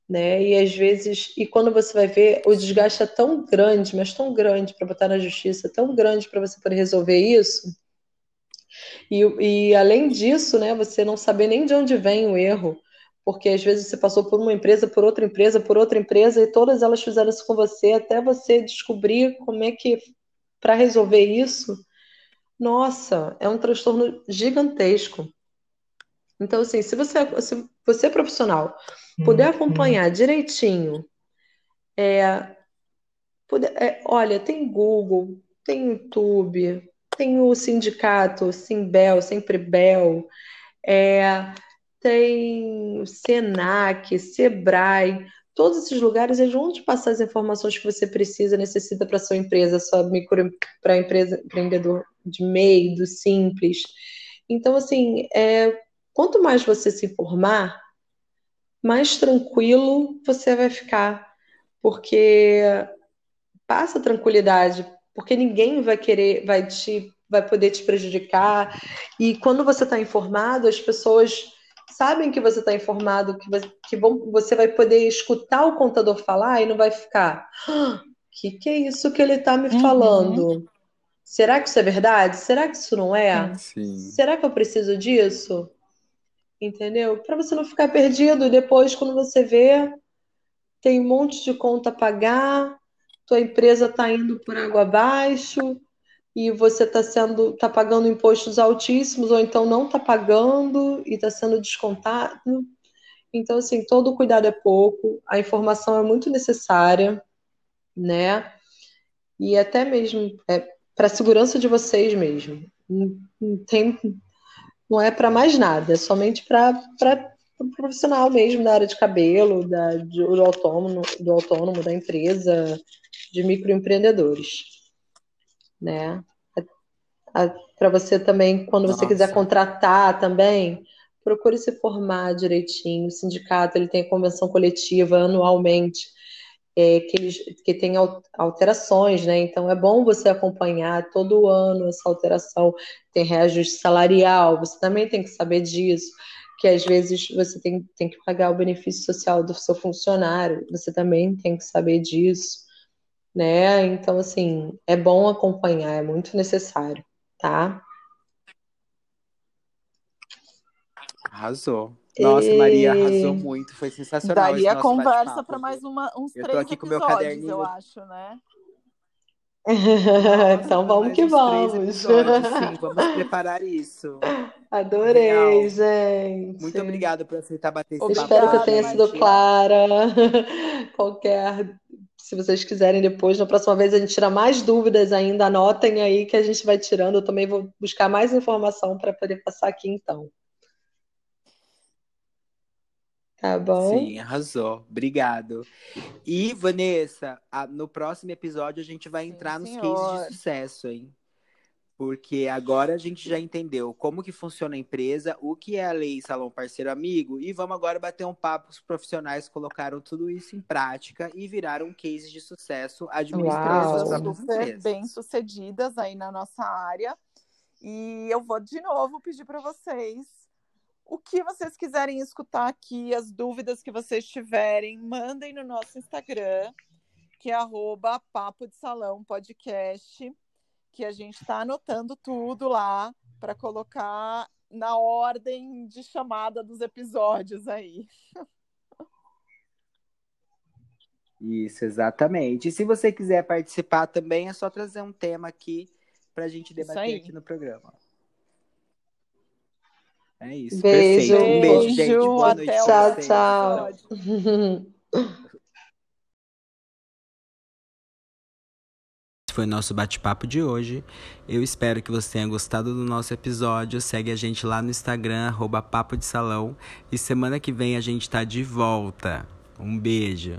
né? E às vezes, e quando você vai ver, o desgaste é tão grande, mas tão grande para botar na justiça, tão grande para você poder resolver isso. E, e além disso, né, você não saber nem de onde vem o erro, porque às vezes você passou por uma empresa, por outra empresa, por outra empresa, e todas elas fizeram isso com você, até você descobrir como é que, para resolver isso, nossa, é um transtorno gigantesco. Então, assim, se você, se você profissional puder acompanhar direitinho, é, puder, é, olha, tem Google, tem YouTube, tem o sindicato Simbel, Sempre Bel, é, tem o Senac, Sebrae, todos esses lugares é onde passar as informações que você precisa, necessita para sua empresa, sua micro para empresa empreendedor de meio, do simples. Então, assim, é, quanto mais você se informar, mais tranquilo você vai ficar, porque passa tranquilidade, porque ninguém vai querer, vai te, vai poder te prejudicar. E quando você está informado, as pessoas sabem que você está informado, que, você, que bom, você vai poder escutar o contador falar e não vai ficar. Ah, que que é isso que ele está me uhum. falando? Será que isso é verdade? Será que isso não é? Sim. Será que eu preciso disso? Entendeu? Para você não ficar perdido depois quando você vê tem um monte de conta a pagar, tua empresa está indo por água abaixo e você está sendo tá pagando impostos altíssimos ou então não está pagando e está sendo descontado. Então, assim, todo cuidado é pouco, a informação é muito necessária, né? E até mesmo é, para a segurança de vocês mesmo. Não, tem, não é para mais nada, é somente para o profissional mesmo da área de cabelo, da, do, autônomo, do autônomo, da empresa, de microempreendedores, né? Para você também, quando você Nossa. quiser contratar também, procure se formar direitinho. O sindicato ele tem a convenção coletiva anualmente, é, que, eles, que tem alterações, né? Então é bom você acompanhar todo ano essa alteração. Tem reajuste salarial, você também tem que saber disso que às vezes você tem, tem que pagar o benefício social do seu funcionário, você também tem que saber disso né? Então, assim, é bom acompanhar, é muito necessário, tá? Arrasou. Nossa, e... Maria arrasou muito, foi sensacional. Daria conversa para mais uma, uns eu três aqui com meu caderninho. eu acho, né? Então vamos que vamos. Sim, vamos preparar isso. Adorei, Legal. gente. Muito obrigado por aceitar bater esse Obrigada, Espero que eu tenha sido clara. Qualquer se vocês quiserem depois, na próxima vez a gente tira mais dúvidas ainda, anotem aí que a gente vai tirando. Eu também vou buscar mais informação para poder passar aqui então. Tá bom? Sim, arrasou. Obrigado. E, Vanessa, no próximo episódio a gente vai entrar Sim, nos cases de sucesso, hein? Porque agora a gente já entendeu como que funciona a empresa, o que é a lei Salão Parceiro Amigo, e vamos agora bater um papo. Os profissionais colocaram tudo isso em prática e viraram um case de sucesso administrando suas empresas. bem sucedidas aí na nossa área. E eu vou de novo pedir para vocês o que vocês quiserem escutar aqui, as dúvidas que vocês tiverem, mandem no nosso Instagram, que é arroba Papo de Salão Podcast que a gente está anotando tudo lá para colocar na ordem de chamada dos episódios aí. Isso, exatamente. E se você quiser participar também, é só trazer um tema aqui para a gente debater aqui no programa. É isso. Beijo. Perfeito. Um beijo, gente. Boa noite. Tchau, tchau. Esse foi o nosso bate-papo de hoje. Eu espero que você tenha gostado do nosso episódio. Segue a gente lá no Instagram, arroba Papo de Salão. E semana que vem a gente tá de volta. Um beijo.